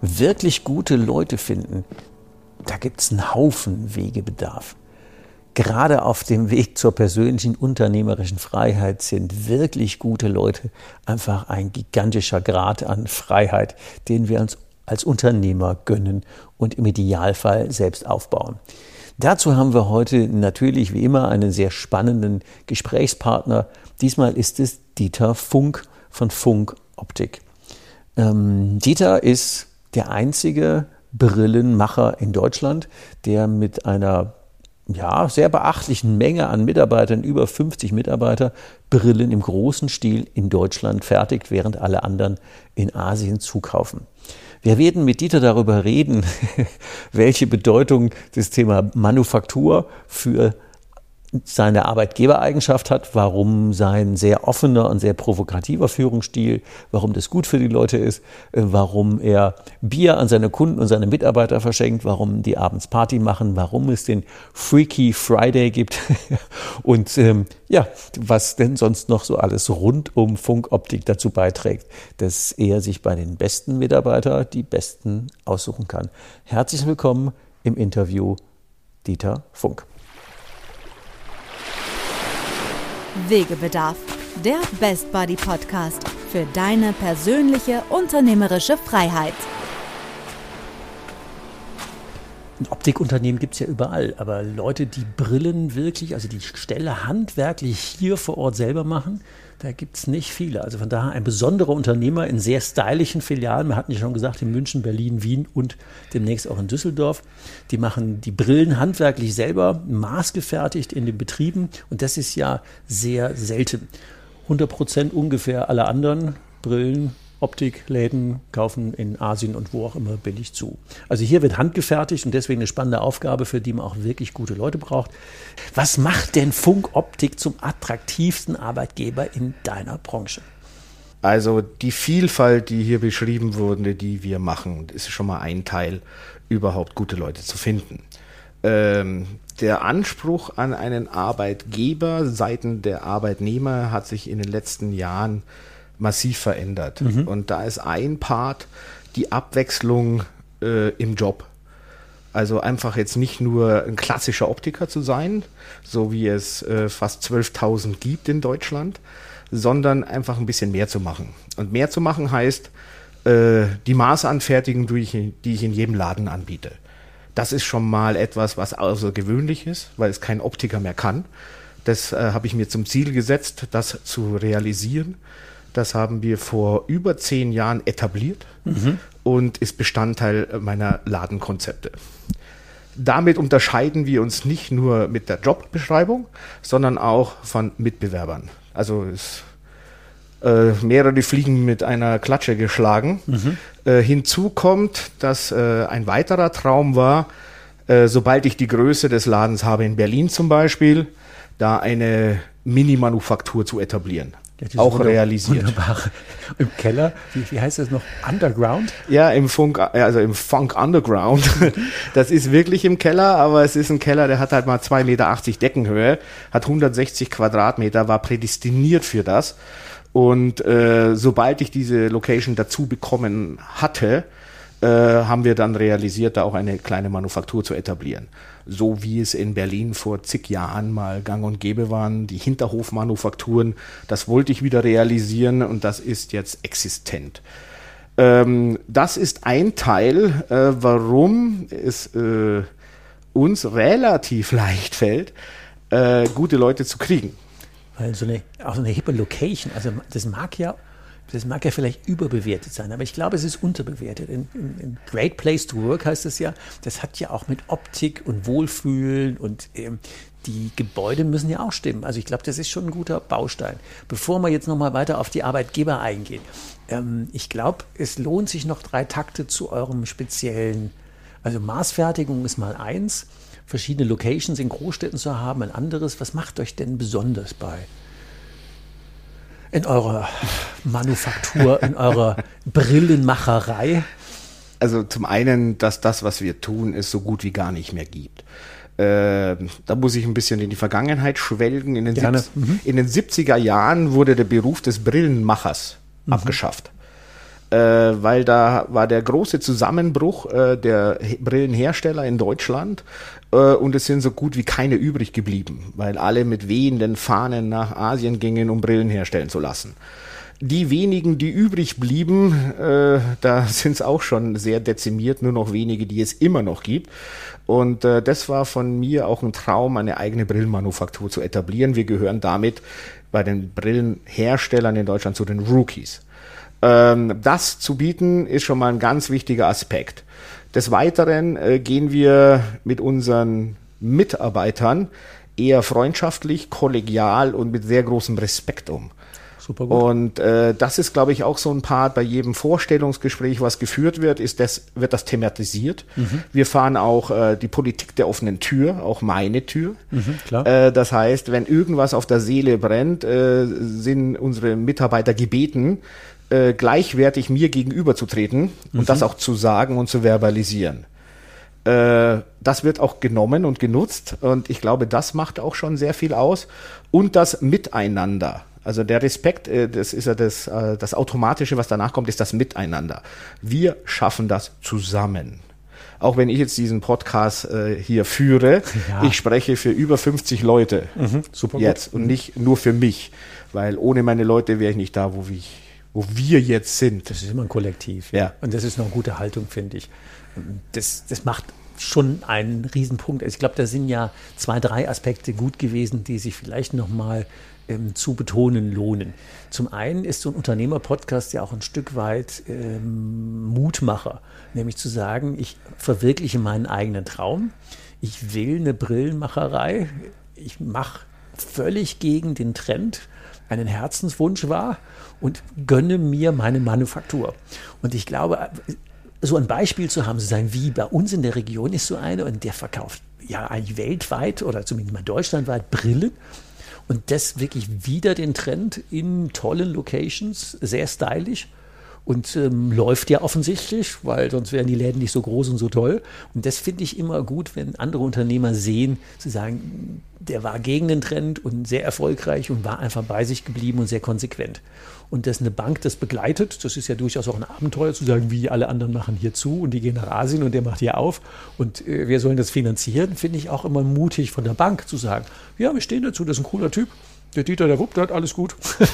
Wirklich gute Leute finden, da gibt es einen Haufen Wegebedarf. Gerade auf dem Weg zur persönlichen unternehmerischen Freiheit sind wirklich gute Leute einfach ein gigantischer Grad an Freiheit, den wir uns als Unternehmer gönnen und im Idealfall selbst aufbauen. Dazu haben wir heute natürlich wie immer einen sehr spannenden Gesprächspartner. Diesmal ist es Dieter Funk von Funk Optik. Ähm, Dieter ist der einzige Brillenmacher in Deutschland, der mit einer ja, sehr beachtlichen Menge an Mitarbeitern, über 50 Mitarbeiter, Brillen im großen Stil in Deutschland fertigt, während alle anderen in Asien zukaufen. Wir werden mit Dieter darüber reden, welche Bedeutung das Thema Manufaktur für seine Arbeitgebereigenschaft hat, warum sein sehr offener und sehr provokativer Führungsstil, warum das gut für die Leute ist, äh, warum er Bier an seine Kunden und seine Mitarbeiter verschenkt, warum die abends Party machen, warum es den Freaky Friday gibt und ähm, ja, was denn sonst noch so alles rund um Funkoptik dazu beiträgt, dass er sich bei den besten Mitarbeitern die besten aussuchen kann. Herzlich willkommen im Interview Dieter Funk. Wegebedarf, der Best Buddy Podcast für deine persönliche unternehmerische Freiheit. Optikunternehmen gibt es ja überall, aber Leute, die Brillen wirklich, also die Stelle handwerklich hier vor Ort selber machen, da gibt es nicht viele. Also von daher ein besonderer Unternehmer in sehr stylischen Filialen. Wir hatten ja schon gesagt, in München, Berlin, Wien und demnächst auch in Düsseldorf. Die machen die Brillen handwerklich selber, maßgefertigt in den Betrieben. Und das ist ja sehr selten. 100 Prozent ungefähr aller anderen Brillen Optikläden kaufen in Asien und wo auch immer billig zu. Also hier wird handgefertigt und deswegen eine spannende Aufgabe, für die man auch wirklich gute Leute braucht. Was macht denn Funkoptik zum attraktivsten Arbeitgeber in deiner Branche? Also die Vielfalt, die hier beschrieben wurde, die wir machen, ist schon mal ein Teil, überhaupt gute Leute zu finden. Ähm, der Anspruch an einen Arbeitgeber seitens der Arbeitnehmer hat sich in den letzten Jahren massiv verändert. Mhm. Und da ist ein Part die Abwechslung äh, im Job. Also einfach jetzt nicht nur ein klassischer Optiker zu sein, so wie es äh, fast 12.000 gibt in Deutschland, sondern einfach ein bisschen mehr zu machen. Und mehr zu machen heißt, äh, die Maßanfertigung, die ich, die ich in jedem Laden anbiete. Das ist schon mal etwas, was außergewöhnlich ist, weil es kein Optiker mehr kann. Das äh, habe ich mir zum Ziel gesetzt, das zu realisieren. Das haben wir vor über zehn Jahren etabliert mhm. und ist Bestandteil meiner Ladenkonzepte. Damit unterscheiden wir uns nicht nur mit der Jobbeschreibung, sondern auch von Mitbewerbern. Also es, äh, mehrere Fliegen mit einer Klatsche geschlagen. Mhm. Äh, hinzu kommt, dass äh, ein weiterer Traum war, äh, sobald ich die Größe des Ladens habe in Berlin zum Beispiel, da eine Mini-Manufaktur zu etablieren. Auch realisiert. Wunderbar. Im Keller, wie, wie, heißt das noch? Underground? Ja, im Funk, also im Funk Underground. Das ist wirklich im Keller, aber es ist ein Keller, der hat halt mal 2,80 Meter Deckenhöhe, hat 160 Quadratmeter, war prädestiniert für das. Und äh, sobald ich diese Location dazu bekommen hatte, äh, haben wir dann realisiert, da auch eine kleine Manufaktur zu etablieren so wie es in Berlin vor zig Jahren mal gang und gäbe waren, die Hinterhofmanufakturen. Das wollte ich wieder realisieren und das ist jetzt existent. Ähm, das ist ein Teil, äh, warum es äh, uns relativ leicht fällt, äh, gute Leute zu kriegen. Weil so eine, auch so eine hippe Location, also das mag ja, das mag ja vielleicht überbewertet sein, aber ich glaube, es ist unterbewertet. In, in, in Great Place to Work heißt es ja, das hat ja auch mit Optik und Wohlfühlen und ähm, die Gebäude müssen ja auch stimmen. Also ich glaube, das ist schon ein guter Baustein. Bevor wir jetzt nochmal weiter auf die Arbeitgeber eingehen, ähm, ich glaube, es lohnt sich noch drei Takte zu eurem speziellen, also Maßfertigung ist mal eins, verschiedene Locations in Großstädten zu haben, ein anderes. Was macht euch denn besonders bei in eurer Manufaktur, in eurer Brillenmacherei? Also zum einen, dass das, was wir tun, es so gut wie gar nicht mehr gibt. Äh, da muss ich ein bisschen in die Vergangenheit schwelgen. In den, mhm. in den 70er Jahren wurde der Beruf des Brillenmachers mhm. abgeschafft. Äh, weil da war der große Zusammenbruch äh, der Brillenhersteller in Deutschland äh, und es sind so gut wie keine übrig geblieben, weil alle mit wehenden Fahnen nach Asien gingen, um Brillen herstellen zu lassen. Die wenigen, die übrig blieben, äh, da sind es auch schon sehr dezimiert, nur noch wenige, die es immer noch gibt. Und äh, das war von mir auch ein Traum, eine eigene Brillenmanufaktur zu etablieren. Wir gehören damit bei den Brillenherstellern in Deutschland zu den Rookies. Ähm, das zu bieten ist schon mal ein ganz wichtiger Aspekt. Des Weiteren äh, gehen wir mit unseren Mitarbeitern eher freundschaftlich, kollegial und mit sehr großem Respekt um. Super gut. Und äh, das ist, glaube ich, auch so ein Part bei jedem Vorstellungsgespräch, was geführt wird, ist das, wird das thematisiert. Mhm. Wir fahren auch äh, die Politik der offenen Tür, auch meine Tür. Mhm, klar. Äh, das heißt, wenn irgendwas auf der Seele brennt, äh, sind unsere Mitarbeiter gebeten, äh, gleichwertig mir gegenüberzutreten mhm. und das auch zu sagen und zu verbalisieren. Äh, das wird auch genommen und genutzt und ich glaube, das macht auch schon sehr viel aus. Und das Miteinander. Also der Respekt, äh, das ist ja das, äh, das Automatische, was danach kommt, ist das Miteinander. Wir schaffen das zusammen auch wenn ich jetzt diesen Podcast äh, hier führe, ja. ich spreche für über 50 Leute mhm, super jetzt gut. und nicht nur für mich, weil ohne meine Leute wäre ich nicht da, wo ich wo wir jetzt sind. Das ist immer ein Kollektiv. Ja. Und das ist noch eine gute Haltung, finde ich. Das, das macht schon einen Riesenpunkt. Also ich glaube, da sind ja zwei, drei Aspekte gut gewesen, die sich vielleicht nochmal ähm, zu betonen lohnen. Zum einen ist so ein Unternehmer-Podcast ja auch ein Stück weit ähm, Mutmacher, nämlich zu sagen, ich verwirkliche meinen eigenen Traum. Ich will eine Brillenmacherei. Ich mache völlig gegen den Trend einen Herzenswunsch wahr und gönne mir meine Manufaktur. Und ich glaube, so ein Beispiel zu haben, zu sagen, wie bei uns in der Region ist so eine und der verkauft ja eigentlich weltweit oder zumindest mal deutschlandweit Brillen. Und das wirklich wieder den Trend in tollen Locations, sehr stylisch und ähm, läuft ja offensichtlich, weil sonst wären die Läden nicht so groß und so toll. Und das finde ich immer gut, wenn andere Unternehmer sehen, zu sagen, der war gegen den Trend und sehr erfolgreich und war einfach bei sich geblieben und sehr konsequent. Und dass eine Bank das begleitet, das ist ja durchaus auch ein Abenteuer, zu sagen, wie alle anderen machen hier zu und die gehen nach Asien und der macht hier auf und äh, wir sollen das finanzieren, finde ich auch immer mutig von der Bank zu sagen, ja, wir stehen dazu, das ist ein cooler Typ, der Dieter, der wuppt hat, alles gut.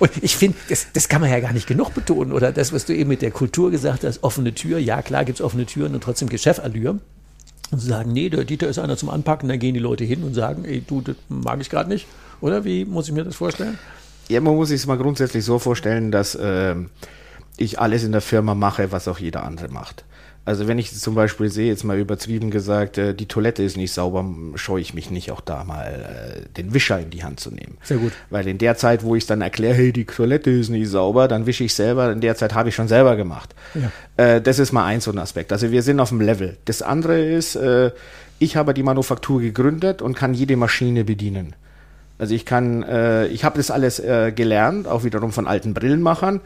und ich finde, das, das kann man ja gar nicht genug betonen. Oder das, was du eben mit der Kultur gesagt hast, offene Tür. Ja, klar gibt es offene Türen und trotzdem Geschäftallure. Und zu sagen, nee, der Dieter ist einer zum Anpacken, dann gehen die Leute hin und sagen, ey, du, das mag ich gerade nicht. Oder wie muss ich mir das vorstellen? Ja, man muss sich es mal grundsätzlich so vorstellen, dass äh, ich alles in der Firma mache, was auch jeder andere macht. Also wenn ich zum Beispiel sehe, jetzt mal übertrieben gesagt, äh, die Toilette ist nicht sauber, scheue ich mich nicht auch da mal äh, den Wischer in die Hand zu nehmen. Sehr gut. Weil in der Zeit, wo ich dann erkläre, hey, die Toilette ist nicht sauber, dann wische ich selber, in der Zeit habe ich schon selber gemacht. Ja. Äh, das ist mal ein so ein Aspekt. Also wir sind auf dem Level. Das andere ist, ich habe die Manufaktur gegründet und kann jede Maschine bedienen. Also ich kann, äh, ich habe das alles äh, gelernt, auch wiederum von alten Brillenmachern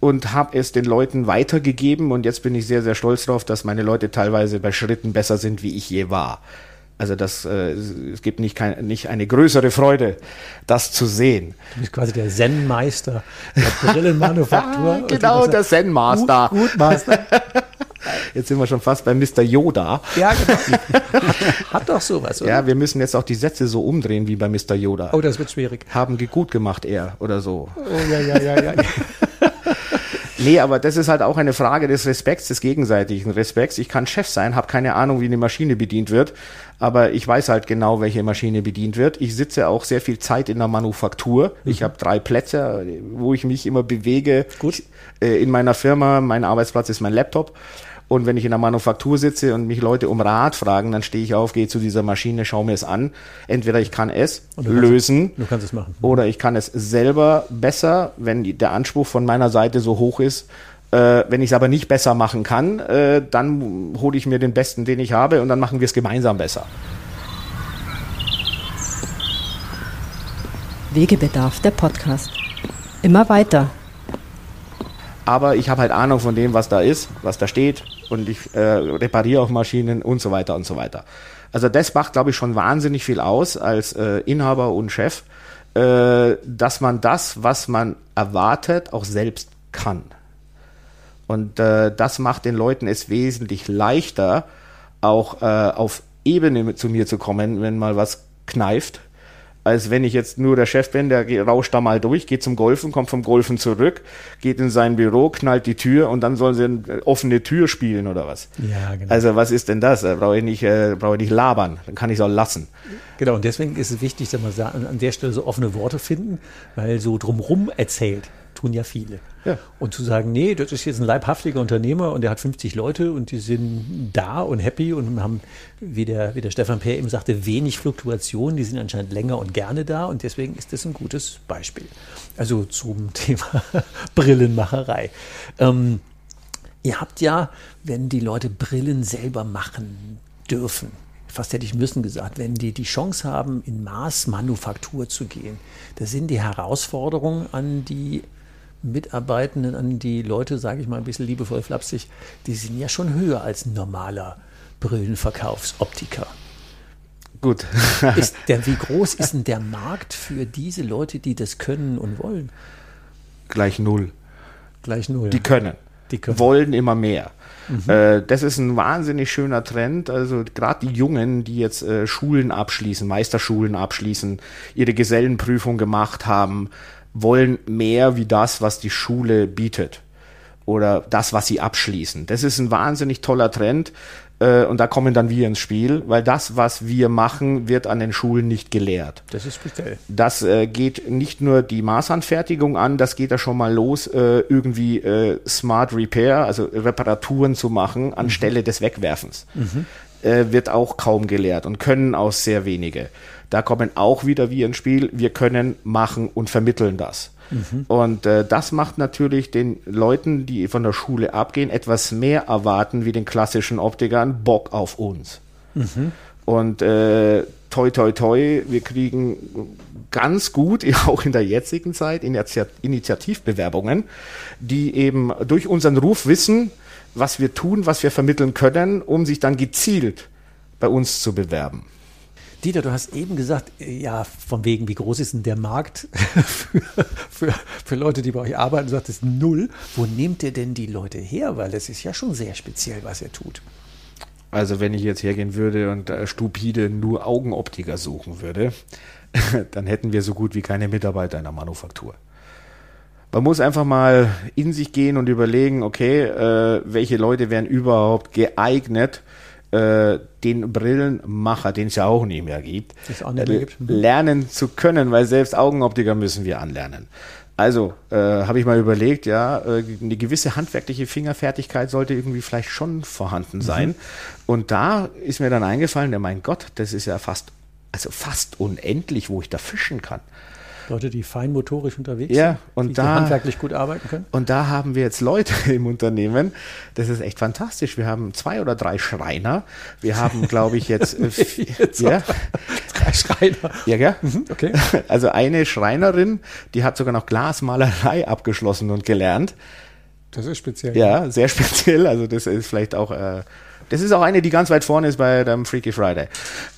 und habe es den Leuten weitergegeben und jetzt bin ich sehr, sehr stolz darauf, dass meine Leute teilweise bei Schritten besser sind, wie ich je war. Also das, äh, es gibt nicht, kein, nicht eine größere Freude, das zu sehen. Du bist quasi der Zen-Meister der Brillenmanufaktur. genau, der Zen-Master. Gut, gut Master. Jetzt sind wir schon fast bei Mr. Yoda. Ja, genau. Hat, doch sowas, oder? Ja, wir müssen jetzt auch die Sätze so umdrehen wie bei Mr. Yoda. Oh, das wird schwierig. Haben gut gemacht, er oder so. Oh, ja, ja, ja, ja. Nee, aber das ist halt auch eine Frage des Respekts, des gegenseitigen Respekts. Ich kann Chef sein, habe keine Ahnung, wie eine Maschine bedient wird, aber ich weiß halt genau, welche Maschine bedient wird. Ich sitze auch sehr viel Zeit in der Manufaktur. Mhm. Ich habe drei Plätze, wo ich mich immer bewege. Gut. Äh, in meiner Firma, mein Arbeitsplatz ist mein Laptop. Und wenn ich in der Manufaktur sitze und mich Leute um Rat fragen, dann stehe ich auf, gehe zu dieser Maschine, schaue mir es an. Entweder ich kann es du lösen kannst, du kannst es machen. oder ich kann es selber besser, wenn der Anspruch von meiner Seite so hoch ist. Äh, wenn ich es aber nicht besser machen kann, äh, dann hole ich mir den Besten, den ich habe und dann machen wir es gemeinsam besser. Wegebedarf, der Podcast. Immer weiter. Aber ich habe halt Ahnung von dem, was da ist, was da steht und ich äh, repariere auch Maschinen und so weiter und so weiter. Also das macht, glaube ich, schon wahnsinnig viel aus als äh, Inhaber und Chef, äh, dass man das, was man erwartet, auch selbst kann. Und äh, das macht den Leuten es wesentlich leichter, auch äh, auf Ebene zu mir zu kommen, wenn mal was kneift als wenn ich jetzt nur der Chef bin, der rauscht da mal durch, geht zum Golfen, kommt vom Golfen zurück, geht in sein Büro, knallt die Tür und dann sollen sie eine offene Tür spielen oder was. Ja, genau. Also was ist denn das? Da brauche ich nicht, äh, brauche ich nicht labern, dann kann ich es auch lassen. Genau, und deswegen ist es wichtig, dass man an der Stelle so offene Worte finden, weil so drumrum erzählt tun ja viele. Ja. Und zu sagen, nee, das ist jetzt ein leibhaftiger Unternehmer und der hat 50 Leute und die sind da und happy und haben, wie der, wie der Stefan Peer eben sagte, wenig Fluktuation, die sind anscheinend länger und gerne da und deswegen ist das ein gutes Beispiel. Also zum Thema Brillenmacherei. Ähm, ihr habt ja, wenn die Leute Brillen selber machen dürfen, fast hätte ich müssen gesagt, wenn die die Chance haben, in Maßmanufaktur zu gehen, da sind die Herausforderungen an die Mitarbeitenden, an die Leute, sage ich mal ein bisschen liebevoll flapsig, die sind ja schon höher als ein normaler Brillenverkaufsoptiker. Gut. ist der, wie groß ist denn der Markt für diese Leute, die das können und wollen? Gleich null. Gleich null. Die können. Die können. Wollen immer mehr. Mhm. Äh, das ist ein wahnsinnig schöner Trend. Also gerade die Jungen, die jetzt äh, Schulen abschließen, Meisterschulen abschließen, ihre Gesellenprüfung gemacht haben, wollen mehr wie das, was die Schule bietet oder das, was sie abschließen. Das ist ein wahnsinnig toller Trend äh, und da kommen dann wir ins Spiel, weil das, was wir machen, wird an den Schulen nicht gelehrt. Das ist speziell. Das äh, geht nicht nur die Maßanfertigung an, das geht da schon mal los, äh, irgendwie äh, Smart Repair, also Reparaturen zu machen anstelle mhm. des Wegwerfens. Mhm. Äh, wird auch kaum gelehrt und können auch sehr wenige. Da kommen auch wieder wir ins Spiel. Wir können machen und vermitteln das. Mhm. Und äh, das macht natürlich den Leuten, die von der Schule abgehen, etwas mehr erwarten wie den klassischen Optikern Bock auf uns. Mhm. Und äh, toi toi toi, wir kriegen ganz gut, auch in der jetzigen Zeit, Initiativbewerbungen, die eben durch unseren Ruf wissen, was wir tun, was wir vermitteln können, um sich dann gezielt bei uns zu bewerben. Dieter, du hast eben gesagt, ja, von wegen, wie groß ist denn der Markt für, für, für Leute, die bei euch arbeiten? Du sagtest null. Wo nehmt ihr denn die Leute her? Weil das ist ja schon sehr speziell, was ihr tut. Also wenn ich jetzt hergehen würde und äh, stupide nur Augenoptiker suchen würde, dann hätten wir so gut wie keine Mitarbeiter in der Manufaktur. Man muss einfach mal in sich gehen und überlegen, okay, äh, welche Leute wären überhaupt geeignet, äh, den Brillenmacher, den es ja auch nicht mehr gibt, nicht mehr. Mhm. lernen zu können, weil selbst Augenoptiker müssen wir anlernen. Also äh, habe ich mal überlegt, ja, äh, eine gewisse handwerkliche Fingerfertigkeit sollte irgendwie vielleicht schon vorhanden mhm. sein. Mhm. Und da ist mir dann eingefallen, ja, mein Gott, das ist ja fast, also fast unendlich, wo ich da fischen kann. Leute, die feinmotorisch unterwegs ja, sind, und die da, handwerklich gut arbeiten können. Und da haben wir jetzt Leute im Unternehmen. Das ist echt fantastisch. Wir haben zwei oder drei Schreiner. Wir haben, glaube ich, jetzt, äh, jetzt ja, drei Schreiner. Ja, gell? Mhm, okay. Also eine Schreinerin, die hat sogar noch Glasmalerei abgeschlossen und gelernt. Das ist speziell. Ja, sehr speziell. Also das ist vielleicht auch äh, das ist auch eine, die ganz weit vorne ist bei dem Freaky Friday.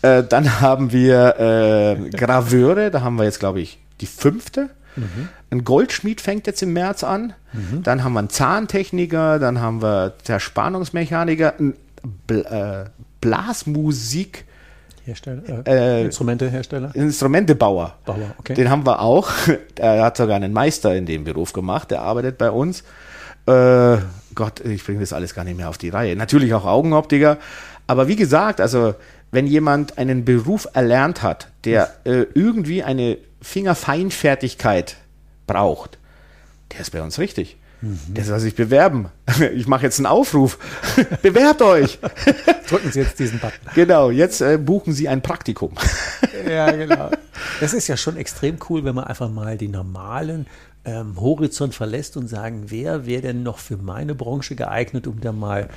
Äh, dann haben wir äh, Graveure, da haben wir jetzt, glaube ich, die fünfte. Mhm. Ein Goldschmied fängt jetzt im März an. Mhm. Dann haben wir einen Zahntechniker, dann haben wir Zerspannungsmechaniker, ein Bl äh, Blasmusik. Hersteller, äh, äh, Instrumentehersteller? Instrumentebauer. Bauer, okay. Den haben wir auch. Er hat sogar einen Meister in dem Beruf gemacht, der arbeitet bei uns. Äh, Gott, ich bringe das alles gar nicht mehr auf die Reihe. Natürlich auch Augenoptiker. Aber wie gesagt, also wenn jemand einen Beruf erlernt hat, der äh, irgendwie eine Fingerfeinfertigkeit braucht, der ist bei uns richtig. Mhm. Der soll sich bewerben. Ich mache jetzt einen Aufruf. Bewerbt euch. Drücken Sie jetzt diesen Button. Genau, jetzt äh, buchen Sie ein Praktikum. ja, genau. Das ist ja schon extrem cool, wenn man einfach mal die normalen ähm, Horizont verlässt und sagen, wer wäre denn noch für meine Branche geeignet, um da mal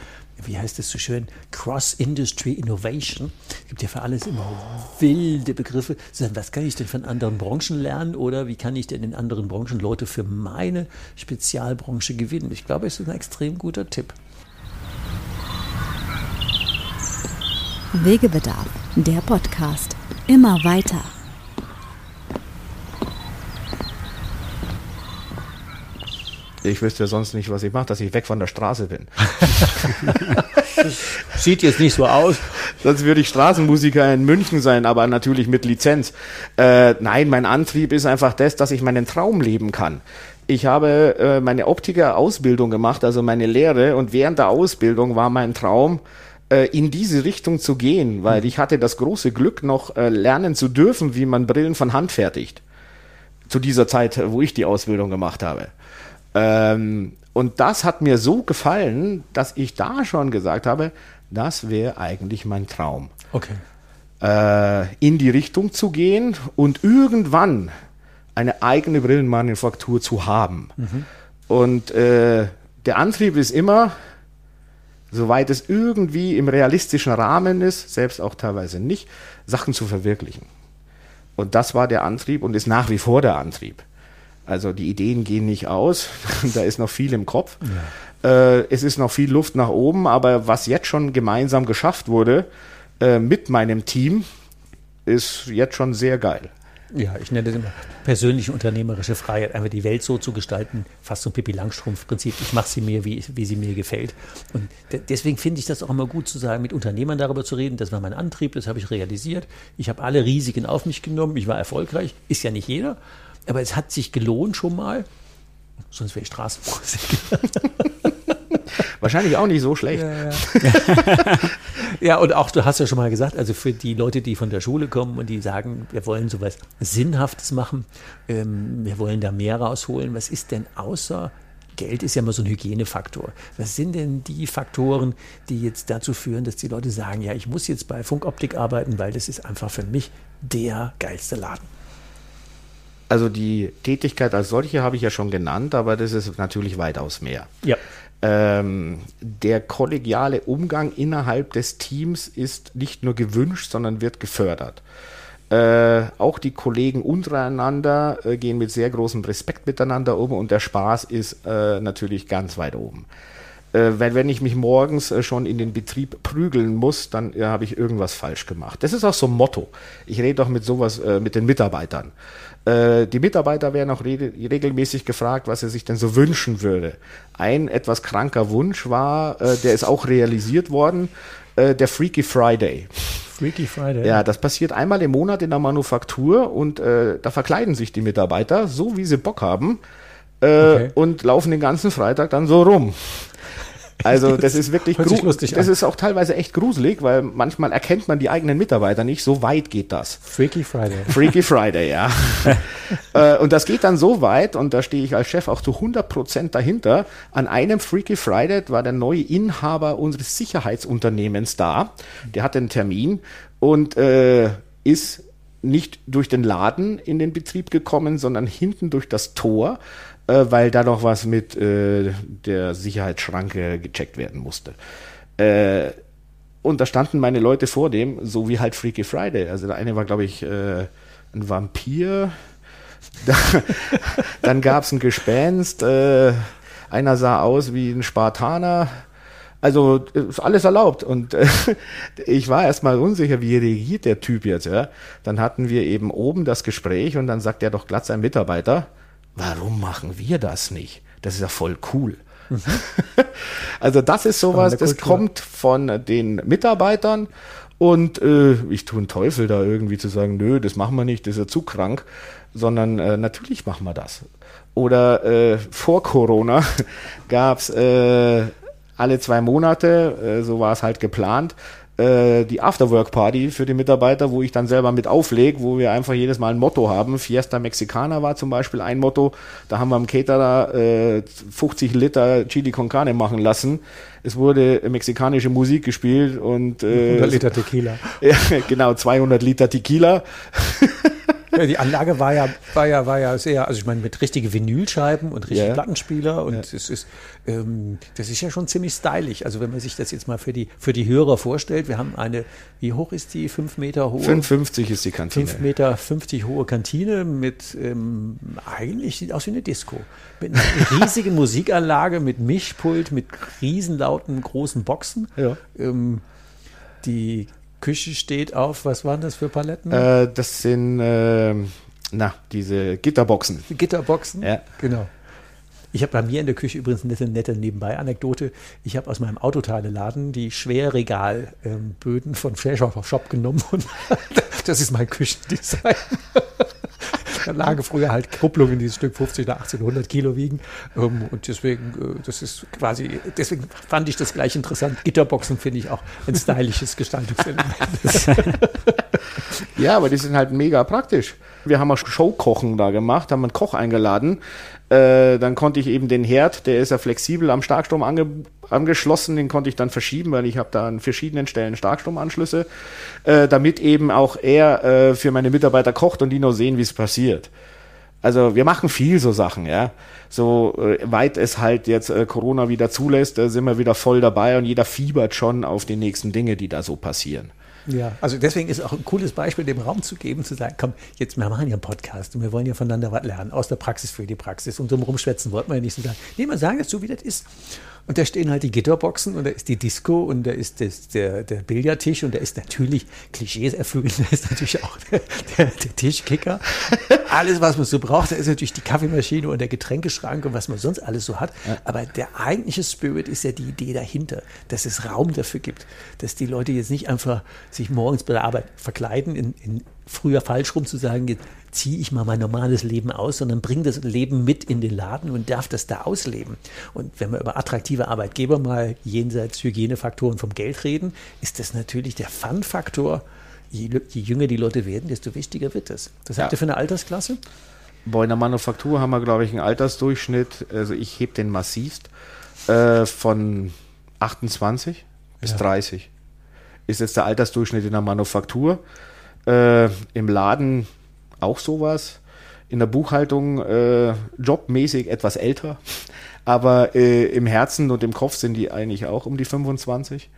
wie heißt es so schön, Cross-Industry Innovation. Es gibt ja für alles immer wilde Begriffe. Was kann ich denn von anderen Branchen lernen oder wie kann ich denn in anderen Branchen Leute für meine Spezialbranche gewinnen? Ich glaube, es ist ein extrem guter Tipp. Wegebedarf, der Podcast. Immer weiter. Ich wüsste sonst nicht, was ich mache, dass ich weg von der Straße bin. sieht jetzt nicht so aus. Sonst würde ich Straßenmusiker in München sein, aber natürlich mit Lizenz. Äh, nein, mein Antrieb ist einfach das, dass ich meinen Traum leben kann. Ich habe äh, meine Optiker-Ausbildung gemacht, also meine Lehre, und während der Ausbildung war mein Traum, äh, in diese Richtung zu gehen, weil ich hatte das große Glück, noch äh, lernen zu dürfen, wie man Brillen von Hand fertigt. Zu dieser Zeit, wo ich die Ausbildung gemacht habe. Ähm, und das hat mir so gefallen, dass ich da schon gesagt habe, das wäre eigentlich mein Traum. Okay. Äh, in die Richtung zu gehen und irgendwann eine eigene Brillenmanufaktur zu haben. Mhm. Und äh, der Antrieb ist immer, soweit es irgendwie im realistischen Rahmen ist, selbst auch teilweise nicht, Sachen zu verwirklichen. Und das war der Antrieb und ist nach wie vor der Antrieb. Also die Ideen gehen nicht aus, da ist noch viel im Kopf. Ja. Äh, es ist noch viel Luft nach oben, aber was jetzt schon gemeinsam geschafft wurde äh, mit meinem Team, ist jetzt schon sehr geil. Ja, ich nenne das immer persönliche unternehmerische Freiheit, einfach die Welt so zu gestalten, fast so ein Pippi Langstrumpf-Prinzip. Ich mache sie mir, wie, wie sie mir gefällt. Und deswegen finde ich das auch immer gut zu sagen, mit Unternehmern darüber zu reden. Das war mein Antrieb, das habe ich realisiert. Ich habe alle Risiken auf mich genommen, ich war erfolgreich. Ist ja nicht jeder, aber es hat sich gelohnt schon mal. Sonst wäre ich Straßenmusik. Wahrscheinlich auch nicht so schlecht. Ja, ja. ja, und auch, du hast ja schon mal gesagt, also für die Leute, die von der Schule kommen und die sagen, wir wollen sowas Sinnhaftes machen, ähm, wir wollen da mehr rausholen. Was ist denn außer Geld ist ja immer so ein Hygienefaktor. Was sind denn die Faktoren, die jetzt dazu führen, dass die Leute sagen, ja, ich muss jetzt bei Funkoptik arbeiten, weil das ist einfach für mich der geilste Laden? Also die Tätigkeit als solche habe ich ja schon genannt, aber das ist natürlich weitaus mehr. Ja. Ähm, der kollegiale Umgang innerhalb des Teams ist nicht nur gewünscht, sondern wird gefördert. Äh, auch die Kollegen untereinander äh, gehen mit sehr großem Respekt miteinander um und der Spaß ist äh, natürlich ganz weit oben. Äh, weil wenn ich mich morgens äh, schon in den Betrieb prügeln muss, dann habe ich irgendwas falsch gemacht. Das ist auch so ein Motto. Ich rede doch mit sowas äh, mit den Mitarbeitern. Äh, die Mitarbeiter werden auch re regelmäßig gefragt, was sie sich denn so wünschen würde. Ein etwas kranker Wunsch war, äh, der ist auch realisiert worden, äh, der Freaky Friday. Freaky Friday. Ja, das passiert einmal im Monat in der Manufaktur und äh, da verkleiden sich die Mitarbeiter so, wie sie Bock haben äh, okay. und laufen den ganzen Freitag dann so rum. Also das ist wirklich lustig das an. ist auch teilweise echt gruselig, weil manchmal erkennt man die eigenen Mitarbeiter nicht. So weit geht das. Freaky Friday. Freaky Friday, ja. Äh, und das geht dann so weit, und da stehe ich als Chef auch zu 100 Prozent dahinter. An einem Freaky Friday war der neue Inhaber unseres Sicherheitsunternehmens da. Der hatte einen Termin und äh, ist nicht durch den Laden in den Betrieb gekommen, sondern hinten durch das Tor äh, weil da noch was mit äh, der Sicherheitsschranke gecheckt werden musste. Äh, und da standen meine Leute vor dem, so wie halt Freaky Friday. Also der eine war, glaube ich, äh, ein Vampir. dann gab es ein Gespenst. Äh, einer sah aus wie ein Spartaner. Also ist alles erlaubt. Und äh, ich war erstmal unsicher, wie reagiert der Typ jetzt. Ja? Dann hatten wir eben oben das Gespräch und dann sagt er doch glatt sein Mitarbeiter, warum machen wir das nicht? Das ist ja voll cool. Mhm. also das ist sowas, das kommt von den Mitarbeitern und äh, ich tue einen Teufel da irgendwie zu sagen, nö, das machen wir nicht, das ist ja zu krank, sondern äh, natürlich machen wir das. Oder äh, vor Corona gab's äh, alle zwei Monate, äh, so war es halt geplant, die Afterwork-Party für die Mitarbeiter, wo ich dann selber mit auflege, wo wir einfach jedes Mal ein Motto haben. Fiesta Mexicana war zum Beispiel ein Motto. Da haben wir am Caterer äh, 50 Liter Chili con Carne machen lassen. Es wurde mexikanische Musik gespielt und äh, 100 Liter Tequila. ja, genau, 200 Liter Tequila. Ja, die Anlage war ja, war ja, war ja sehr, also ich meine, mit richtigen Vinylscheiben und richtigen Ja. Plattenspieler und Ja. es ist, ähm, das ist ja schon ziemlich stylisch. Also wenn man sich das jetzt mal für die, für die Hörer vorstellt, wir haben eine, wie hoch ist die? Fünf Meter hohe? 55 ist die Kantine. 5 Meter 50 hohe Kantine mit ähm, eigentlich sieht aus wie eine Disco. Mit einer riesigen Musikanlage, mit Mischpult, mit riesenlauten großen Boxen. Ja. Ähm, die Küche steht auf, was waren das für Paletten? Äh, das sind, äh, na, diese Gitterboxen. Gitterboxen? Ja. Genau. Ich habe bei mir in der Küche übrigens eine nette, Nebenbei-Anekdote. Ich habe aus meinem Autoteileladen die Schwerregalböden von Fleischer Shop genommen und das ist mein Küchendesign. Da lagen früher halt Kupplungen, die ein Stück 50 oder 18, 100 Kilo wiegen. Ähm, Und deswegen, äh, das ist quasi, deswegen fand ich das gleich interessant. Gitterboxen finde ich auch ein stylisches Gestaltungselement. Ja, aber die sind halt mega praktisch. Wir haben auch Showkochen da gemacht, haben einen Koch eingeladen. Äh, dann konnte ich eben den Herd, der ist ja flexibel am Starkstrom ange angeschlossen, den konnte ich dann verschieben, weil ich habe da an verschiedenen Stellen Starkstromanschlüsse, äh, damit eben auch er äh, für meine Mitarbeiter kocht und die nur sehen, wie es passiert. Also wir machen viel so Sachen, ja. So weit es halt jetzt Corona wieder zulässt, sind wir wieder voll dabei und jeder fiebert schon auf die nächsten Dinge, die da so passieren. Ja, also deswegen ist auch ein cooles Beispiel, dem Raum zu geben, zu sagen, komm, jetzt, wir machen ja einen Podcast und wir wollen ja voneinander was lernen, aus der Praxis für die Praxis. Und so rumschwätzen wollten wir ja nicht so sagen, nee, wir sagen das so, wie das ist. Und da stehen halt die Gitterboxen und da ist die Disco und da ist das, der, der Billardtisch und da ist natürlich Klischees erfüllen, da ist natürlich auch der, der, der Tischkicker. Alles, was man so braucht, da ist natürlich die Kaffeemaschine und der Getränkeschrank und was man sonst alles so hat. Aber der eigentliche Spirit ist ja die Idee dahinter, dass es Raum dafür gibt, dass die Leute jetzt nicht einfach sich morgens bei der Arbeit verkleiden, in, in früher falsch rum zu sagen, jetzt ziehe ich mal mein normales Leben aus, sondern bringe das Leben mit in den Laden und darf das da ausleben. Und wenn wir über attraktive Arbeitgeber mal jenseits Hygienefaktoren vom Geld reden, ist das natürlich der Fun-Faktor. Je, je jünger die Leute werden, desto wichtiger wird das. Das habt Ja. ihr für eine Altersklasse? Boah, in der Manufaktur haben wir, glaube ich, einen Altersdurchschnitt, also ich heb den massivst, äh, von 28 bis Ja. 30. Ist jetzt der Altersdurchschnitt in der Manufaktur. Äh, Im Laden auch sowas. In der Buchhaltung äh, jobmäßig etwas älter. Aber äh, im Herzen und im Kopf sind die eigentlich auch um die 25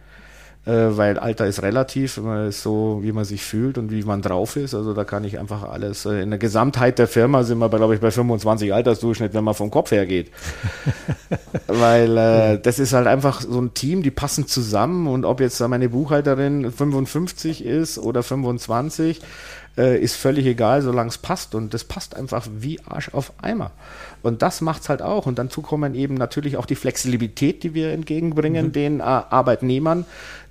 äh, weil Alter ist relativ, ist so, wie man sich fühlt und wie man drauf ist. Also da kann ich einfach alles, äh, in der Gesamtheit der Firma sind wir, glaube ich, bei 25 Altersdurchschnitt, wenn man vom Kopf her geht. weil äh, das ist halt einfach so ein Team, die passen zusammen und ob jetzt da meine Buchhalterin 55 ist oder 25, äh, ist völlig egal, solange es passt. Und das passt einfach wie Arsch auf Eimer. Und das macht's halt auch. Und dazu kommen eben natürlich auch die Flexibilität, die wir entgegenbringen den äh, Arbeitnehmern,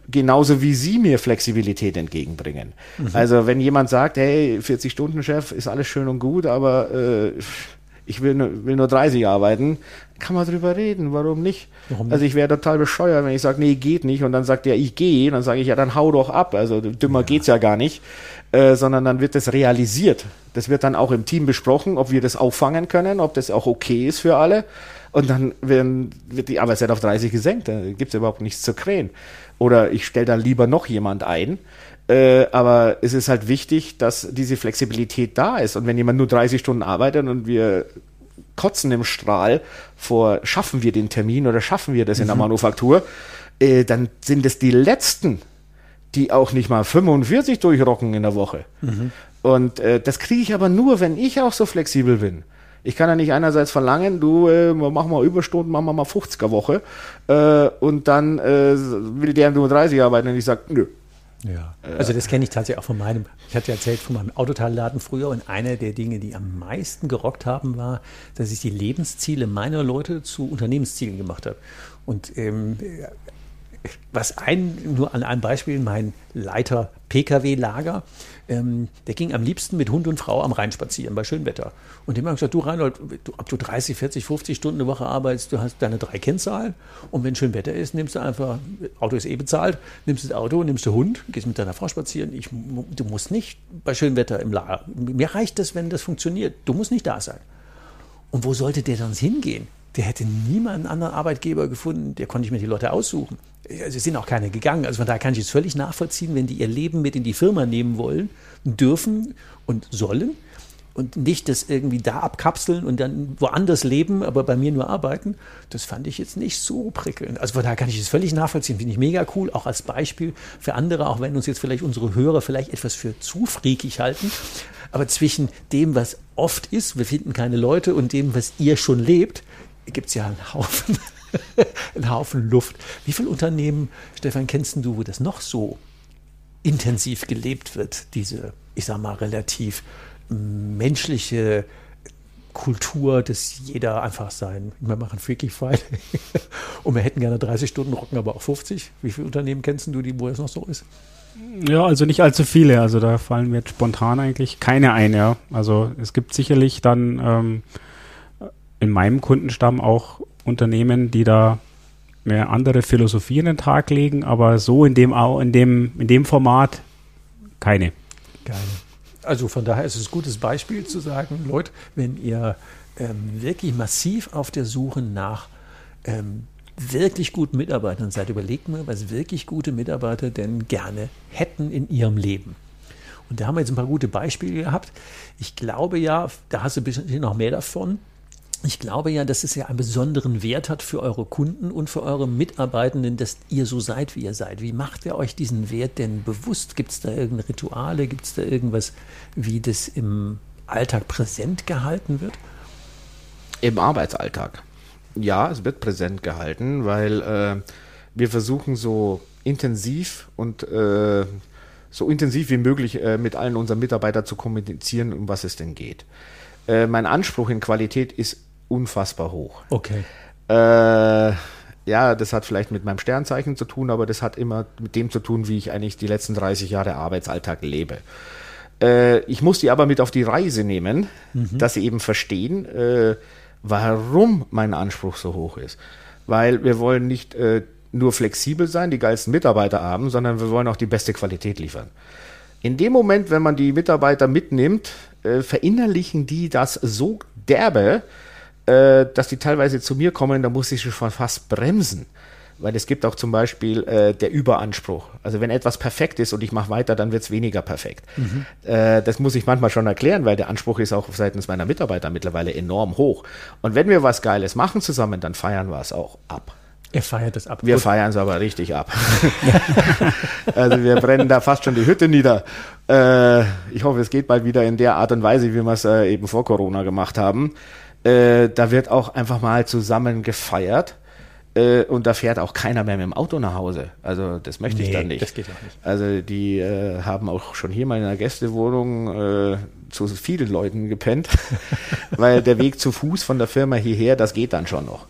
genauso wie sie mir Flexibilität entgegenbringen. Also wenn jemand sagt, hey, 40-Stunden-Chef ist alles schön und gut, aber äh, ich will, nur- will nur 30 arbeiten, kann man drüber reden, warum nicht? Warum Also ich wäre total bescheuert, wenn ich sage, nee, geht nicht, und dann sagt er, ich gehe, dann sage ich, ja, dann hau doch ab. Also dümmer geht's ja gar nicht, äh, sondern dann wird das realisiert. Das wird dann auch im Team besprochen, ob wir das auffangen können, ob das auch okay ist für alle. Und dann werden, wird die Arbeitszeit auf 30 gesenkt, da gibt's überhaupt nichts zu krähen. Oder ich stelle dann lieber noch jemand ein. Äh, aber es ist halt wichtig, dass diese Flexibilität da ist. Und wenn jemand nur 30 Stunden arbeitet und wir kotzen im Strahl vor, schaffen wir den Termin oder schaffen wir das in der Manufaktur, äh, dann sind es die Letzten, die auch nicht mal 45 durchrocken in der Woche. Und äh, das kriege ich aber nur, wenn ich auch so flexibel bin. Ich kann ja nicht einerseits verlangen, du äh, mach mal Überstunden, mach mal mal 50er Woche äh, und dann äh, will der nur 30 arbeiten und ich sage, nö. Ja. Also das kenne ich tatsächlich auch von meinem, ich hatte erzählt von meinem Autoteilladen früher und einer der Dinge, die am meisten gerockt haben, war, dass ich die Lebensziele meiner Leute zu Unternehmenszielen gemacht habe. Und ähm, was ein, nur an einem Beispiel, mein Leiter PKW-Lager, ähm, der ging am liebsten mit Hund und Frau am Rhein spazieren bei schönem Wetter. Und dem haben gesagt, du Reinhold, du, ob du 30, 40, 50 Stunden eine Woche arbeitest, du hast deine drei Kennzahlen und wenn schön Wetter ist, nimmst du einfach, Auto ist eh bezahlt, nimmst das Auto, nimmst du Hund, gehst mit deiner Frau spazieren. Ich, du musst nicht bei schönem Wetter im Lager. Mir reicht das, wenn das funktioniert. Du musst nicht da sein. Und wo sollte der dann hingehen? Der hätte niemanden anderen Arbeitgeber gefunden, der konnte ich mir die Leute aussuchen. Also es sind auch keine gegangen. Also von daher kann ich es völlig nachvollziehen, wenn die ihr Leben mit in die Firma nehmen wollen, dürfen und sollen und nicht das irgendwie da abkapseln und dann woanders leben, aber bei mir nur arbeiten, das fand ich jetzt nicht so prickelnd. Also von daher kann ich es völlig nachvollziehen, finde ich mega cool, auch als Beispiel für andere, auch wenn uns jetzt vielleicht unsere Hörer vielleicht etwas für zu freakig halten. Aber zwischen dem, was oft ist, wir finden keine Leute, und dem, was ihr schon lebt, gibt es ja einen Haufen, einen Haufen Luft. Wie viele Unternehmen, Stefan, kennst du, wo das noch so intensiv gelebt wird, diese, ich sag mal, relativ menschliche Kultur, dass jeder einfach sein, wir machen Freaky Friday und wir hätten gerne 30 Stunden, rocken aber auch 50. Wie viele Unternehmen kennst du, die, wo das noch so ist? Ja, also nicht allzu viele. Also da fallen mir jetzt spontan eigentlich keine ein, ja. Also es gibt sicherlich dann ähm, in meinem Kundenstamm auch Unternehmen, die da mehr andere Philosophien in den Tag legen, aber so in dem, in dem, in dem Format keine. Keine. Also von daher ist es ein gutes Beispiel zu sagen, Leute, wenn ihr ähm, wirklich massiv auf der Suche nach ähm, wirklich guten Mitarbeitern seid, überlegt mal, was wirklich gute Mitarbeiter denn gerne hätten in ihrem Leben. Und da haben wir jetzt ein paar gute Beispiele gehabt. Ich glaube ja, da hast du ein bisschen noch mehr davon ich glaube ja, dass es ja einen besonderen Wert hat für eure Kunden und für eure Mitarbeitenden, dass ihr so seid, wie ihr seid. Wie macht ihr euch diesen Wert denn bewusst? Gibt es da irgendeine Rituale? Gibt es da irgendwas, wie das im Alltag präsent gehalten wird? Im Arbeitsalltag. Ja, es wird präsent gehalten, weil äh, wir versuchen so intensiv und äh, so intensiv wie möglich äh, mit allen unseren Mitarbeitern zu kommunizieren, um was es denn geht. Äh, mein Anspruch in Qualität ist unfassbar hoch. Okay. Äh, ja, das hat vielleicht mit meinem Sternzeichen zu tun, aber das hat immer mit dem zu tun, wie ich eigentlich die letzten 30 Jahre Arbeitsalltag lebe. Äh, ich muss die aber mit auf die Reise nehmen, mhm. dass sie eben verstehen, äh, warum mein Anspruch so hoch ist. Weil wir wollen nicht äh, nur flexibel sein, die geilsten Mitarbeiter haben, sondern wir wollen auch die beste Qualität liefern. In dem Moment, wenn man die Mitarbeiter mitnimmt, äh, verinnerlichen die das so derbe, äh, dass die teilweise zu mir kommen, da muss ich schon fast bremsen. Weil es gibt auch zum Beispiel äh, der Überanspruch. Also wenn etwas perfekt ist und ich mache weiter, dann wird es weniger perfekt. Mhm. Äh, das muss ich manchmal schon erklären, weil der Anspruch ist auch seitens meiner Mitarbeiter mittlerweile enorm hoch. Und wenn wir was Geiles machen zusammen, dann feiern wir es auch ab. Er feiert es ab. Wir feiern es aber richtig ab. also wir brennen da fast schon die Hütte nieder. Äh, ich hoffe, es geht bald wieder in der Art und Weise, wie wir es äh, eben vor Corona gemacht haben. Äh, da wird auch einfach mal zusammen gefeiert. Äh, und da fährt auch keiner mehr mit dem Auto nach Hause. Also das möchte nee, ich dann nicht. Das geht auch nicht. Also die äh, haben auch schon hier mal in einer Gästewohnung äh, zu vielen Leuten gepennt, weil der Weg zu Fuß von der Firma hierher, das geht dann schon noch.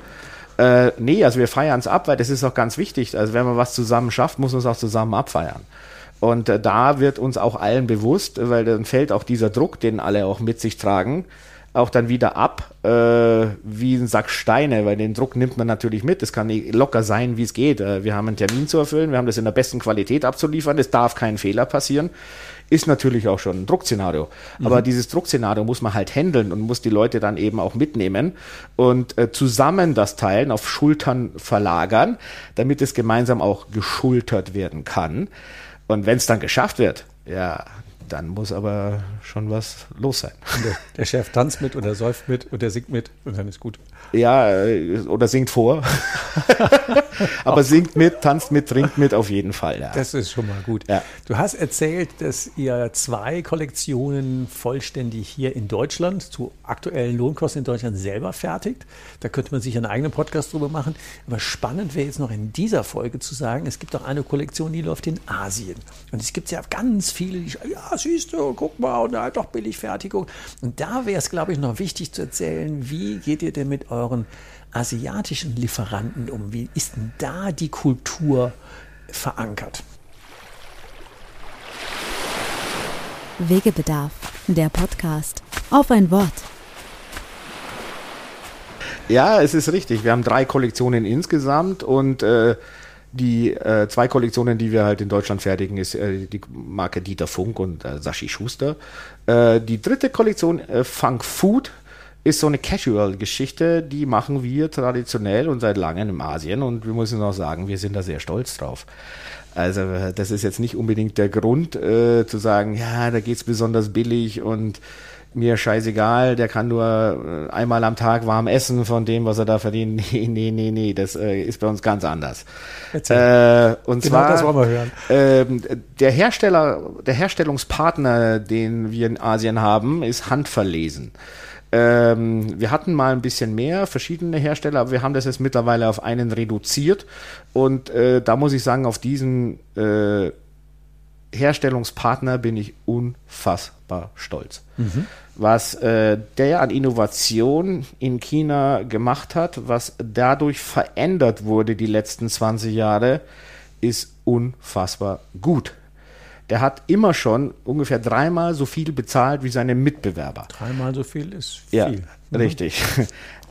Äh, nee, also wir feiern es ab, weil das ist auch ganz wichtig. Also wenn man was zusammen schafft, muss man es auch zusammen abfeiern. Und äh, da wird uns auch allen bewusst, weil dann fällt auch dieser Druck, den alle auch mit sich tragen, auch dann wieder ab äh, wie ein Sack Steine, weil den Druck nimmt man natürlich mit. Es kann locker sein, wie es geht. Äh, wir haben einen Termin zu erfüllen, wir haben das in der besten Qualität abzuliefern, es darf kein Fehler passieren. Ist natürlich auch schon ein Druckszenario. Mhm. Aber dieses Druckszenario muss man halt handeln und muss die Leute dann eben auch mitnehmen und äh, zusammen das Teilen auf Schultern verlagern, damit es gemeinsam auch geschultert werden kann. Und wenn es dann geschafft wird, ja, dann muss aber schon was los sein. Der, der, Chef tanzt mit oder säuft mit und der singt mit und dann ist gut. Ja, äh, oder singt vor. aber singt mit, tanzt mit, trinkt mit auf jeden Fall. Ja. Das ist schon mal gut. Ja. Du hast erzählt, dass ihr zwei Kollektionen vollständig hier in Deutschland zu aktuellen Lohnkosten in Deutschland selber fertigt. Da könnte man sich einen eigenen Podcast drüber machen. Aber spannend wäre jetzt noch in dieser Folge zu sagen, es gibt auch eine Kollektion, die läuft in Asien. Und es gibt ja ganz viele, die sagen, ja, siehst du, guck mal, und halt doch Billigfertigung. Und da wäre es, glaube ich, noch wichtig zu erzählen, wie geht ihr denn mit euren asiatischen Lieferanten um? Wie ist denn da die Kultur verankert? Wegebedarf, der Podcast. Auf ein Wort. Ja, es ist richtig. Wir haben drei Kollektionen insgesamt und äh, die äh, zwei Kollektionen, die wir halt in Deutschland fertigen, ist äh, die Marke Dieter Funk und äh, Sashi Schuster. Äh, die dritte Kollektion, äh, Funk Food, ist so eine Casual-Geschichte, die machen wir traditionell und seit langem in Asien und wir müssen auch sagen, wir sind da sehr stolz drauf. Also das ist jetzt nicht unbedingt der Grund äh, zu sagen, ja, da geht's besonders billig und mir scheißegal, der kann nur äh, einmal am Tag warm essen von dem, was er da verdient. Nee, nee, nee, nee, das äh, ist bei uns ganz anders. Äh, und Genau zwar, das wollen wir hören. ähm, der Hersteller, der Herstellungspartner, den wir in Asien haben, ist handverlesen. Ähm, wir hatten mal ein bisschen mehr verschiedene Hersteller, aber wir haben das jetzt mittlerweile auf einen reduziert. Und äh, da muss ich sagen, auf diesen äh, Herstellungspartner bin ich unfassbar stolz. Was äh, der an Innovation in China gemacht hat, was dadurch verändert wurde die letzten 20 Jahre, ist unfassbar gut. Der hat immer schon ungefähr dreimal so viel bezahlt wie seine Mitbewerber. Dreimal so viel ist viel. Ja, richtig.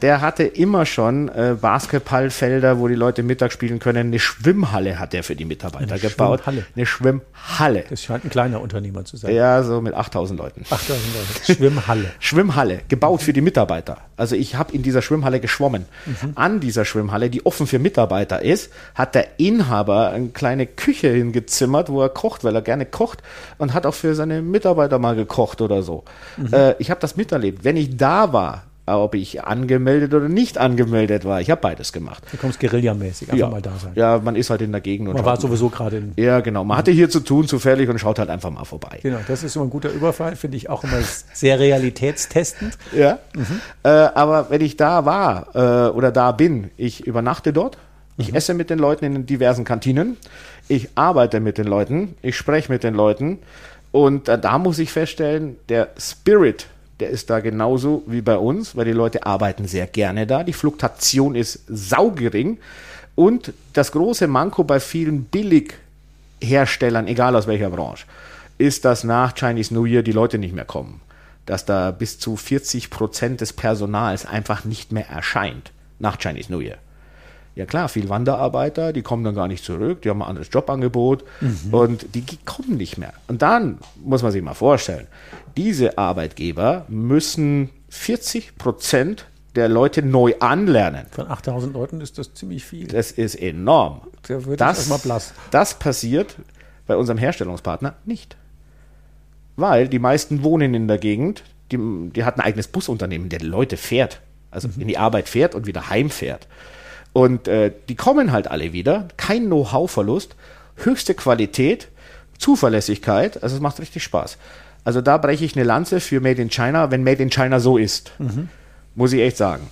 Der hatte immer schon äh, Basketballfelder, wo die Leute Mittag spielen können. Eine Schwimmhalle hat er für die Mitarbeiter Eine gebaut. Schwimmhalle. Eine Schwimmhalle. Das scheint ein kleiner Unternehmer zu sein. Ja, so mit 8000 Leuten. 8000 Leute. Schwimmhalle. Schwimmhalle, gebaut für die Mitarbeiter. Also ich habe in dieser Schwimmhalle geschwommen. Mhm. An dieser Schwimmhalle, die offen für Mitarbeiter ist, hat der Inhaber eine kleine Küche hingezimmert, wo er kocht, weil er gerne kocht und hat auch für seine Mitarbeiter mal gekocht oder so. Mhm. Äh, ich habe das miterlebt. Wenn ich da war, ob ich angemeldet oder nicht angemeldet war, ich habe beides gemacht. Du kommst guerillamäßig, einfach mal da sein. ja, man ist halt in der Gegend und Man war sowieso gerade in. ja, genau. Man hatte hier zu tun zufällig und schaut halt einfach mal vorbei. Genau, das ist immer ein guter Überfall, finde ich auch immer sehr realitätstestend. Ja. Äh, aber wenn ich da war äh, oder da bin, ich übernachte dort, ich esse mit den Leuten in den diversen Kantinen, ich arbeite mit den Leuten, ich spreche mit den Leuten und äh, da muss ich feststellen, der Spirit, der ist da genauso wie bei uns, weil die Leute arbeiten sehr gerne da, die Fluktuation ist saugering und das große Manko bei vielen Billigherstellern, egal aus welcher Branche, ist, dass nach Chinese New Year die Leute nicht mehr kommen. Dass da bis zu 40 Prozent des Personals einfach nicht mehr erscheint nach Chinese New Year. Ja klar, viel Wanderarbeiter, die kommen dann gar nicht zurück, die haben ein anderes Jobangebot und die kommen nicht mehr. Und dann muss man sich mal vorstellen, diese Arbeitgeber müssen 40 Prozent der Leute neu anlernen. Von 8000 Leuten ist das ziemlich viel. Das ist enorm. Da wird das, erstmal blass. das passiert bei unserem Herstellungspartner nicht. Weil die meisten wohnen in der Gegend, die, die hat ein eigenes Busunternehmen, der die Leute fährt, also in die Arbeit fährt und wieder heimfährt. Und äh, die kommen halt alle wieder, kein Know-how-Verlust, höchste Qualität, Zuverlässigkeit, also es macht richtig Spaß. Also da breche ich eine Lanze für Made in China, wenn Made in China so ist. Muss ich echt sagen.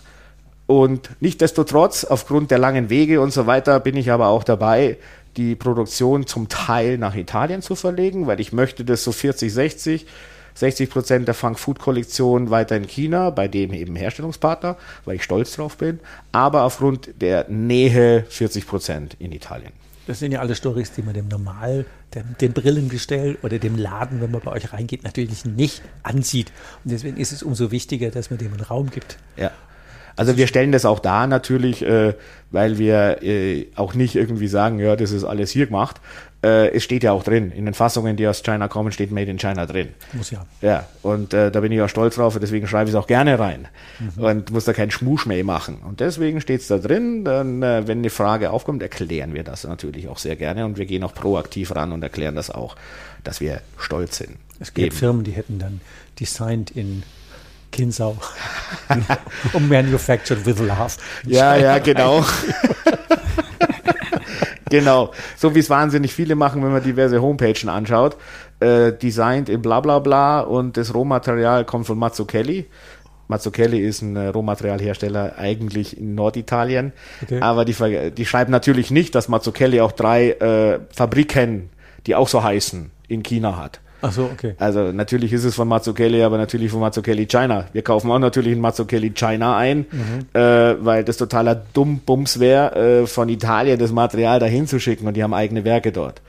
Und nichtdestotrotz, aufgrund der langen Wege und so weiter, bin ich aber auch dabei, die Produktion zum Teil nach Italien zu verlegen, weil ich möchte das so 40, 60, 60 Prozent der Funk Food Kollektion weiter in China, bei dem eben Herstellungspartner, weil ich stolz drauf bin, aber aufgrund der Nähe 40 Prozent in Italien. Das sind ja alle Stories, die man dem Normal, dem, dem Brillengestell oder dem Laden, wenn man bei euch reingeht, natürlich nicht ansieht. Und deswegen ist es umso wichtiger, dass man dem einen Raum gibt. Ja. Also wir stellen das auch da natürlich, äh, weil wir äh, auch nicht irgendwie sagen, ja, das ist alles hier gemacht. Äh, es steht ja auch drin. In den Fassungen, die aus China kommen, steht Made in China drin. Muss ja. Ja, und äh, da bin ich auch stolz drauf, und deswegen schreibe ich es auch gerne rein und muss da keinen Schmuschmäh machen. Und deswegen steht es da drin. Dann, äh, wenn eine Frage aufkommt, erklären wir das natürlich auch sehr gerne und wir gehen auch proaktiv ran und erklären das auch, dass wir stolz sind. Es gibt Eben. Firmen, die hätten dann designed in Kinsau und manufactured with love. Ja, ja, genau. genau. So wie es wahnsinnig viele machen, wenn man diverse Homepagen anschaut. Äh, designed in bla bla bla und das Rohmaterial kommt von Mazzucchelli. Mazzucchelli ist ein äh, Rohmaterialhersteller eigentlich in Norditalien. Okay. Aber die, die schreiben natürlich nicht, dass Mazzucchelli auch drei äh, Fabriken, die auch so heißen, in China hat. Ach so, okay. Also natürlich ist es von Mazzucchelli, aber natürlich von Mazzucchelli China. Wir kaufen auch natürlich in Mazzucchelli China ein, mhm. äh, weil das totaler Dummbums wäre, äh, von Italien das Material dahin zu schicken und die haben eigene Werke dort.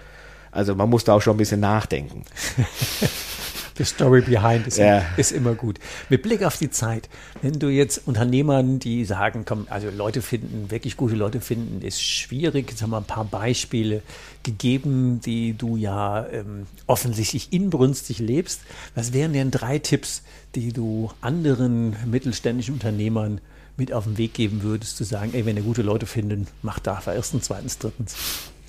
Also man muss da auch schon ein bisschen nachdenken. The story behind ist, Ja. ist immer gut. Mit Blick auf die Zeit, wenn du jetzt Unternehmern, die sagen, komm, also Leute finden, wirklich gute Leute finden, ist schwierig. Jetzt haben wir ein paar Beispiele gegeben, die du ja ähm, offensichtlich inbrünstig lebst. Was wären denn drei Tipps, die du anderen mittelständischen Unternehmern mit auf den Weg geben würdest, zu sagen, ey, wenn ihr gute Leute findet, macht da erstens, zweitens, drittens.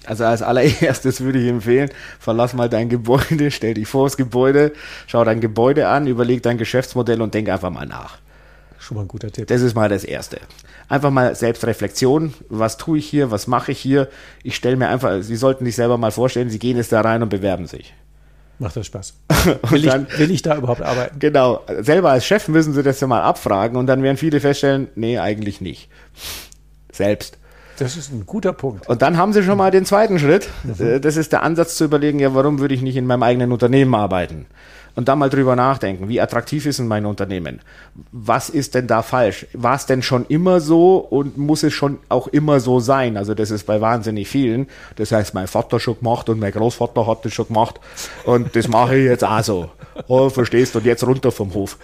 Also als allererstes würde ich empfehlen, verlass mal dein Gebäude, stell dich vor das Gebäude, schau dein Gebäude an, überleg dein Geschäftsmodell und denk einfach mal nach. Schon mal ein guter Tipp. Das ist mal das Erste. Einfach mal Selbstreflexion. Was tue ich hier? Was mache ich hier? Ich stelle mir einfach, Sie sollten sich selber mal vorstellen, Sie gehen jetzt da rein und bewerben sich. Macht das Spaß. Will dann- ich, will ich da überhaupt arbeiten? Genau. Selber als Chef müssen Sie das ja mal abfragen und dann werden viele feststellen, nee, eigentlich nicht. Selbst. Das ist ein guter Punkt. Und dann haben Sie schon mal den zweiten Schritt. Äh, Das ist der Ansatz zu überlegen, ja, warum würde ich nicht in meinem eigenen Unternehmen arbeiten? Und da mal drüber nachdenken, wie attraktiv ist denn mein Unternehmen? Was ist denn da falsch? War es denn schon immer so und muss es schon auch immer so sein? Also das ist bei wahnsinnig vielen. Das heißt, mein Vater schon gemacht und mein Großvater hat das schon gemacht und das mache ich jetzt auch so. Oh, verstehst du? Und jetzt runter vom Hof.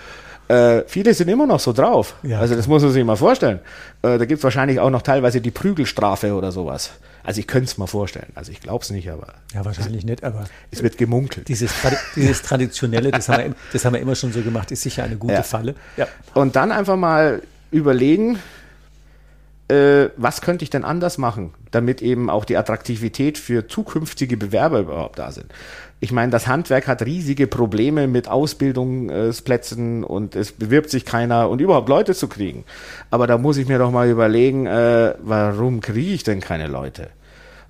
Äh, viele sind immer noch so drauf. Ja, also das muss man sich mal vorstellen. Äh, da gibt es wahrscheinlich auch noch teilweise die Prügelstrafe oder sowas. Also ich könnte es mal vorstellen. Also ich glaube es nicht, aber Ja, wahrscheinlich nicht, aber es wird gemunkelt. dieses, Tradi dieses Traditionelle, das haben, wir, das haben wir immer schon so gemacht, ist sicher eine gute Ja. Falle. Ja. Und dann einfach mal überlegen, äh, was könnte ich denn anders machen, damit eben auch die Attraktivität für zukünftige Bewerber überhaupt da sind. Ich meine, das Handwerk hat riesige Probleme mit Ausbildungsplätzen und es bewirbt sich keiner und überhaupt Leute zu kriegen. Aber da muss ich mir doch mal überlegen, äh, warum kriege ich denn keine Leute?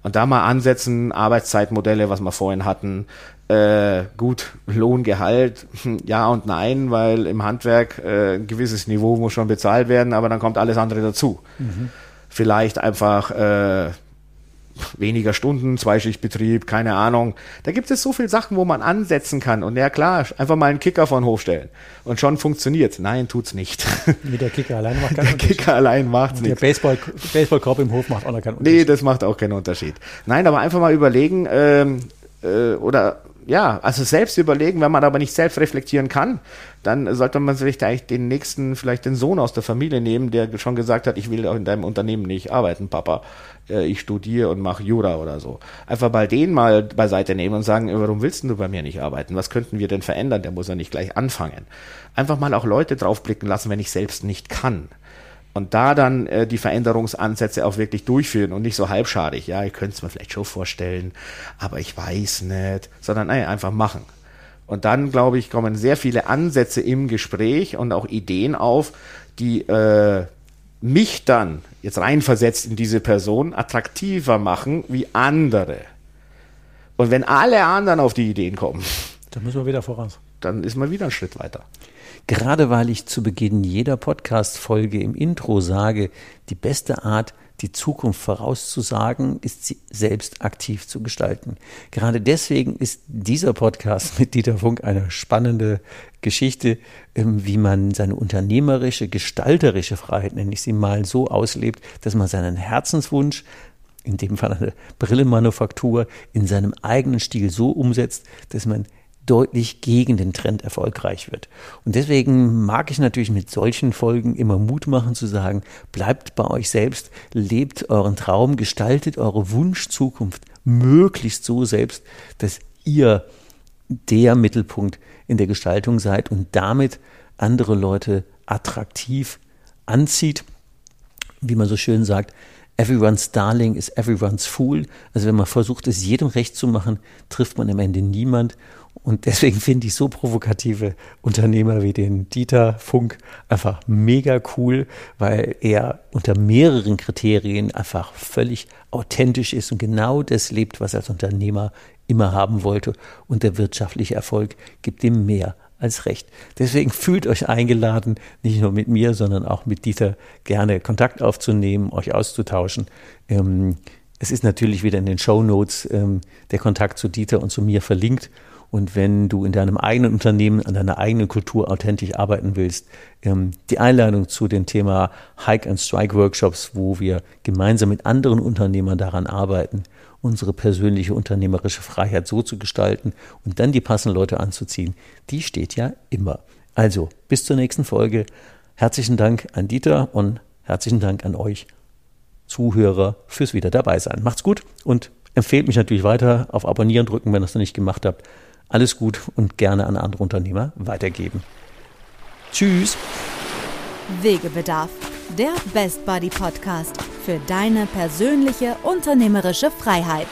Und da mal ansetzen, Arbeitszeitmodelle, was wir vorhin hatten, äh, gut, Lohn, Gehalt, hm, ja und nein, weil im Handwerk äh, ein gewisses Niveau muss schon bezahlt werden, aber dann kommt alles andere dazu. Vielleicht einfach äh, weniger Stunden, Zweischichtbetrieb, keine Ahnung. Da gibt es so viele Sachen, wo man ansetzen kann. Und ja klar, einfach mal einen Kicker vor den Hof stellen. Und schon funktioniert. Nein, tut's nicht. Mit der Kicker alleine macht keinen Der Unterschied. Kicker allein macht's Der nicht. Baseball, Baseballkorb im Hof macht auch noch keinen Nee, Unterschied. das macht auch keinen Unterschied. Nein, aber einfach mal überlegen, ähm, äh, oder ja, also selbst überlegen, wenn man aber nicht selbst reflektieren kann, dann sollte man vielleicht eigentlich den nächsten, vielleicht den Sohn aus der Familie nehmen, der schon gesagt hat, ich will auch in deinem Unternehmen nicht arbeiten, Papa. Äh, Ich studiere und mache Jura oder so. Einfach mal den mal beiseite nehmen und sagen, warum willst du bei mir nicht arbeiten? Was könnten wir denn verändern? Der muss ja nicht gleich anfangen. Einfach mal auch Leute draufblicken lassen, wenn ich selbst nicht kann. Und da dann äh, die Veränderungsansätze auch wirklich durchführen und nicht so halbschadig, ja, ich könnte es mir vielleicht schon vorstellen, aber ich weiß nicht, sondern nein, einfach machen. Und dann, glaube ich, kommen sehr viele Ansätze im Gespräch und auch Ideen auf, die äh, mich dann jetzt reinversetzt in diese Person attraktiver machen wie andere. Und wenn alle anderen auf die Ideen kommen, Da müssen wir wieder voraus. dann ist man wieder einen Schritt weiter. Gerade weil ich zu Beginn jeder Podcast-Folge im Intro sage, die beste Art, die Zukunft vorauszusagen, ist sie selbst aktiv zu gestalten. Gerade deswegen ist dieser Podcast mit Dieter Funk eine spannende Geschichte, ähm, wie man seine unternehmerische, gestalterische Freiheit, nenne ich sie mal, so auslebt, dass man seinen Herzenswunsch in dem Fall eine Brillenmanufaktur, in seinem eigenen Stil so umsetzt, dass man deutlich gegen den Trend erfolgreich wird. Und deswegen mag ich natürlich mit solchen Folgen immer Mut machen zu sagen, bleibt bei euch selbst, lebt euren Traum, gestaltet eure Wunschzukunft möglichst so selbst, dass ihr der Mittelpunkt in der Gestaltung seid und damit andere Leute attraktiv anzieht wie man so schön sagt, everyone's darling is everyone's fool. Also wenn man versucht, es jedem recht zu machen, trifft man am Ende niemand. Und deswegen finde ich so provokative Unternehmer wie den Dieter Funk einfach mega cool, weil er unter mehreren Kriterien einfach völlig authentisch ist und genau das lebt, was er als Unternehmer immer haben wollte. Und der wirtschaftliche Erfolg gibt ihm mehr als recht. Deswegen fühlt euch eingeladen, nicht nur mit mir, sondern auch mit Dieter gerne Kontakt aufzunehmen, euch auszutauschen. Ähm, es ist natürlich wieder in den Show Notes ähm, der Kontakt zu Dieter und zu mir verlinkt. Und wenn du in deinem eigenen Unternehmen an deiner eigenen Kultur authentisch arbeiten willst, ähm, die Einladung zu dem Thema Hike and Strike Workshops, wo wir gemeinsam mit anderen Unternehmern daran arbeiten, unsere persönliche unternehmerische Freiheit so zu gestalten und dann die passenden Leute anzuziehen, die steht ja immer. Also, bis zur nächsten Folge. Herzlichen Dank an Dieter und herzlichen Dank an euch Zuhörer fürs wieder dabei sein. Macht's gut und empfehlt mich natürlich weiter auf Abonnieren drücken, wenn ihr das noch nicht gemacht habt. Alles gut und gerne an andere Unternehmer weitergeben. Tschüss. Wegebedarf, der Best Buddy Podcast für deine persönliche unternehmerische Freiheit.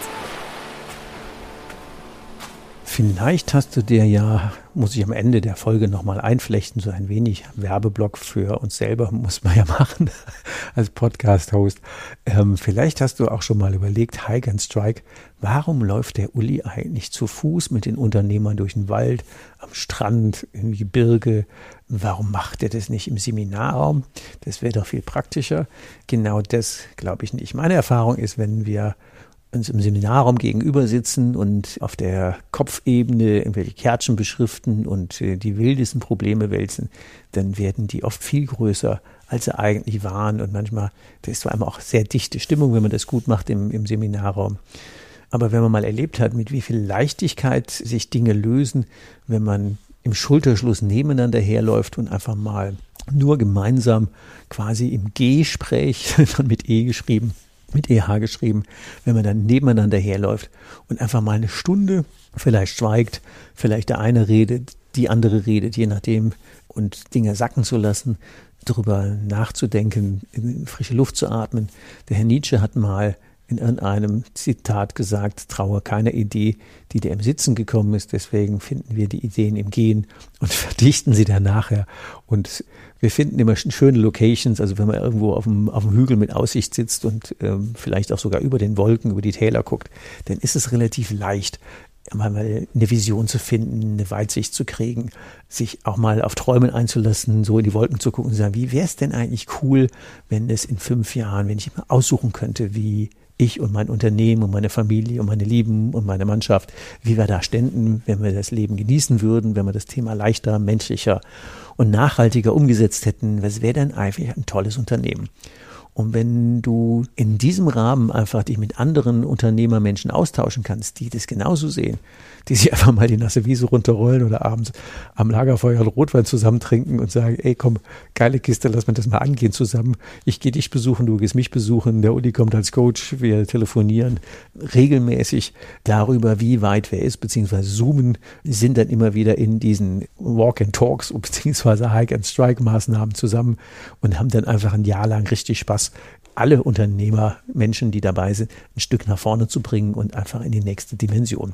Vielleicht hast du dir ja, muss ich am Ende der Folge nochmal einflechten, so ein wenig Werbeblock für uns selber, muss man ja machen als Podcast-Host. Ähm, vielleicht hast du auch schon mal überlegt, Hike and Strike, warum läuft der Uli eigentlich zu Fuß mit den Unternehmern durch den Wald, am Strand, im Gebirge? Warum macht er das nicht im Seminarraum? Das wäre doch viel praktischer. Genau das glaube ich nicht. Meine Erfahrung ist, wenn wir uns im Seminarraum gegenüber sitzen und auf der Kopfebene irgendwelche Kärtchen beschriften und äh, die wildesten Probleme wälzen, dann werden die oft viel größer, als sie eigentlich waren. Und manchmal, da ist zwar einmal auch sehr dichte Stimmung, wenn man das gut macht im, im Seminarraum. Aber wenn man mal erlebt hat, mit wie viel Leichtigkeit sich Dinge lösen, wenn man im Schulterschluss nebeneinander herläuft und einfach mal nur gemeinsam quasi im Gespräch, mit E geschrieben, mit EH geschrieben, wenn man dann nebeneinander herläuft und einfach mal eine Stunde vielleicht schweigt, vielleicht der eine redet, die andere redet, je nachdem, und Dinge sacken zu lassen, darüber nachzudenken, frische Luft zu atmen. Der Herr Nietzsche hat mal in irgendeinem Zitat gesagt, traue keiner Idee, die dir im Sitzen gekommen ist. Deswegen finden wir die Ideen im Gehen und verdichten sie dann nachher. Und wir finden immer schöne Locations, also wenn man irgendwo auf dem, auf dem Hügel mit Aussicht sitzt und ähm, vielleicht auch sogar über den Wolken, über die Täler guckt, dann ist es relativ leicht, mal eine Vision zu finden, eine Weitsicht zu kriegen, sich auch mal auf Träumen einzulassen, so in die Wolken zu gucken und zu sagen, wie wäre es denn eigentlich cool, wenn es in fünf Jahren, wenn ich mal aussuchen könnte, wie ich und mein Unternehmen und meine Familie und meine Lieben und meine Mannschaft, wie wir da ständen, wenn wir das Leben genießen würden, wenn wir das Thema leichter, menschlicher und nachhaltiger umgesetzt hätten. Was wäre denn eigentlich ein tolles Unternehmen? Und wenn du in diesem Rahmen einfach dich mit anderen Unternehmermenschen austauschen kannst, die das genauso sehen, die sich einfach mal die nasse Wiese runterrollen oder abends am Lagerfeuer Rotwein zusammen trinken und sagen, ey komm, geile Kiste, lass mir das mal angehen zusammen. Ich gehe dich besuchen, du gehst mich besuchen, der Uli kommt als Coach, wir telefonieren regelmäßig darüber, wie weit wer ist, beziehungsweise zoomen, sind dann immer wieder in diesen Walk and Talks beziehungsweise Hike and Strike Maßnahmen zusammen und haben dann einfach ein Jahr lang richtig Spaß alle Unternehmer, Menschen, die dabei sind, ein Stück nach vorne zu bringen und einfach in die nächste Dimension.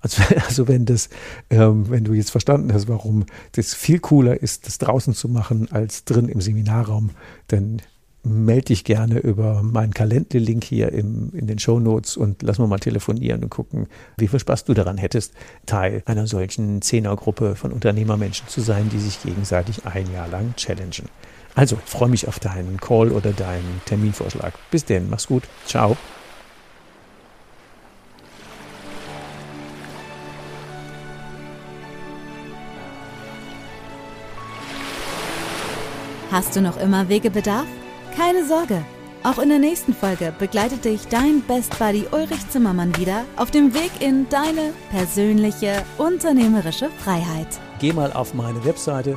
Also, also wenn das, ähm, wenn du jetzt verstanden hast, warum das viel cooler ist, das draußen zu machen als drin im Seminarraum, dann melde dich gerne über meinen Kalender-Link hier im, in den Show Notes und lass mal mal telefonieren und gucken, wie viel Spaß du daran hättest, Teil einer solchen Zehnergruppe von Unternehmermenschen zu sein, die sich gegenseitig ein Jahr lang challengen. Also freue mich auf deinen Call oder deinen Terminvorschlag. Bis denn, mach's gut. Ciao. Hast du noch immer Wegebedarf? Keine Sorge. Auch in der nächsten Folge begleitet dich dein Best Buddy Ulrich Zimmermann wieder auf dem Weg in deine persönliche unternehmerische Freiheit. Geh mal auf meine Webseite